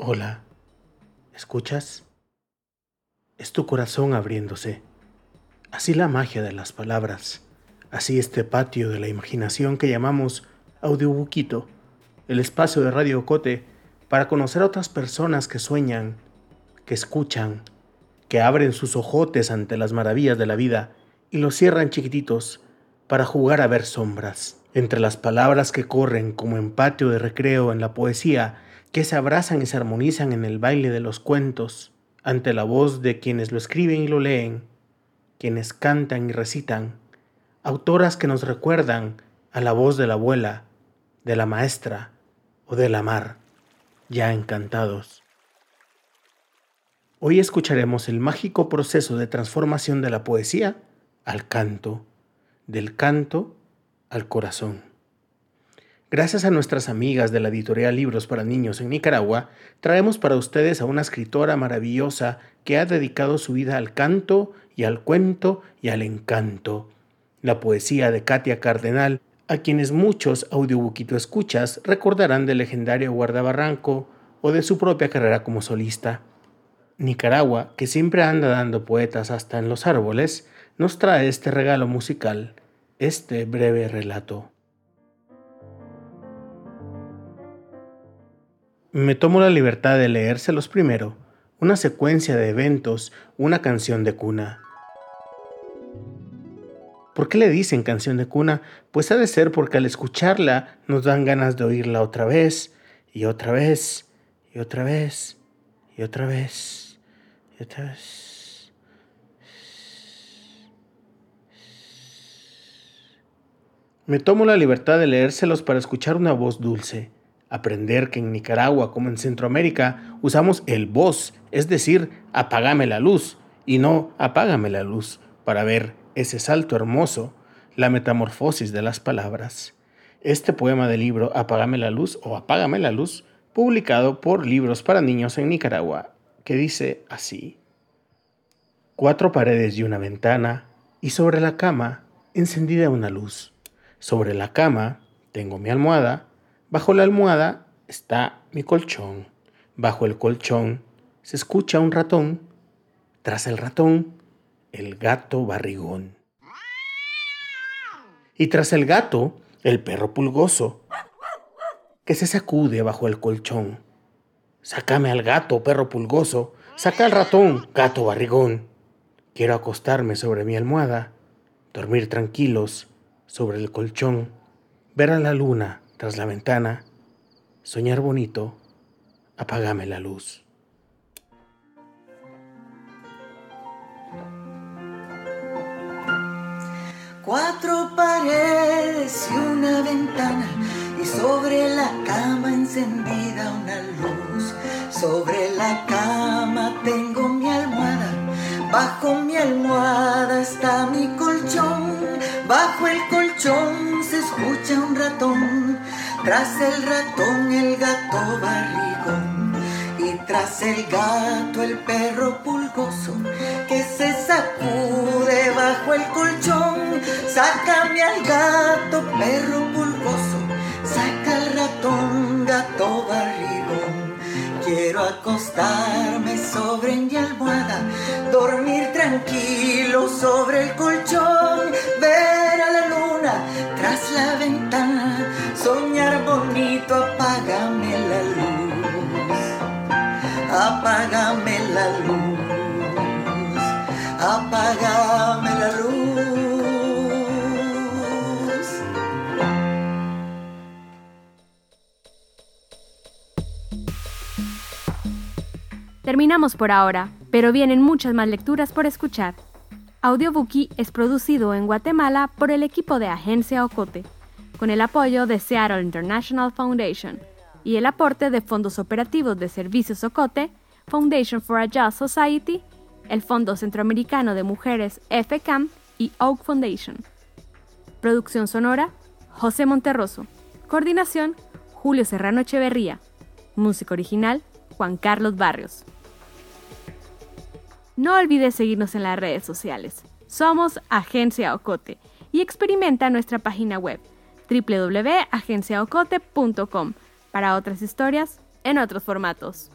Hola, ¿escuchas? Es tu corazón abriéndose. Así la magia de las palabras, así este patio de la imaginación que llamamos Audiobuquito, el espacio de Radio Cote para conocer a otras personas que sueñan, que escuchan, que abren sus ojotes ante las maravillas de la vida y los cierran chiquititos para jugar a ver sombras. Entre las palabras que corren como en patio de recreo en la poesía, que se abrazan y se armonizan en el baile de los cuentos, ante la voz de quienes lo escriben y lo leen, quienes cantan y recitan, autoras que nos recuerdan a la voz de la abuela, de la maestra o de la mar, ya encantados. Hoy escucharemos el mágico proceso de transformación de la poesía al canto, del canto al corazón. Gracias a nuestras amigas de la editorial Libros para Niños en Nicaragua, traemos para ustedes a una escritora maravillosa que ha dedicado su vida al canto y al cuento y al encanto. La poesía de Katia Cardenal, a quienes muchos audiobuquito escuchas recordarán del legendario Guardabarranco o de su propia carrera como solista. Nicaragua, que siempre anda dando poetas hasta en los árboles, nos trae este regalo musical, este breve relato. Me tomo la libertad de leérselos primero, una secuencia de eventos, una canción de cuna. ¿Por qué le dicen canción de cuna? Pues ha de ser porque al escucharla nos dan ganas de oírla otra vez, y otra vez, y otra vez, y otra vez, y otra vez. Me tomo la libertad de leérselos para escuchar una voz dulce Aprender que en Nicaragua como en Centroamérica usamos el voz, es decir, apágame la luz, y no apágame la luz, para ver ese salto hermoso, la metamorfosis de las palabras. Este poema del libro Apágame la luz o Apágame la luz, publicado por Libros para Niños en Nicaragua, que dice así. Cuatro paredes y una ventana, y sobre la cama encendida una luz. Sobre la cama tengo mi almohada, Bajo la almohada está mi colchón. Bajo el colchón se escucha un ratón. Tras el ratón, el gato barrigón. Y tras el gato, el perro pulgoso, que se sacude bajo el colchón. Sácame al gato, perro pulgoso. Saca al ratón, gato barrigón. Quiero acostarme sobre mi almohada, dormir tranquilos sobre el colchón, ver a la luna tras la ventana, soñar bonito, apágame la luz. Cuatro paredes y una ventana y sobre la cama encendida una luz. Sobre la cama tengo mi almohada, bajo mi almohada está mi colchón, bajo el colchón se escucha un ratón tras el ratón el gato barrigón y tras el gato el perro pulgoso que se sacude bajo el colchón. Sácame al gato, perro pulgoso, saca al ratón, gato barrigón. Quiero acostarme sobre mi almohada, dormir tranquilo sobre el colchón, ver a la luna tras la ventana apágame la luz, apágame la luz, apágame la luz. Terminamos por ahora, pero vienen muchas más lecturas por escuchar. Audiobookie es producido en Guatemala por el equipo de Agencia Ocote con el apoyo de Seattle International Foundation y el aporte de fondos operativos de Servicios Ocote, Foundation for a Just Society, el Fondo Centroamericano de Mujeres FCAM y Oak Foundation. Producción sonora, José Monterroso. Coordinación, Julio Serrano Echeverría. Música original, Juan Carlos Barrios. No olvides seguirnos en las redes sociales. Somos Agencia Ocote y experimenta nuestra página web www.agenciaocote.com para otras historias en otros formatos.